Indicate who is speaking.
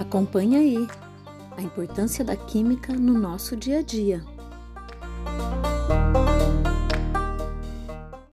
Speaker 1: Acompanhe aí a importância da química no nosso dia a dia.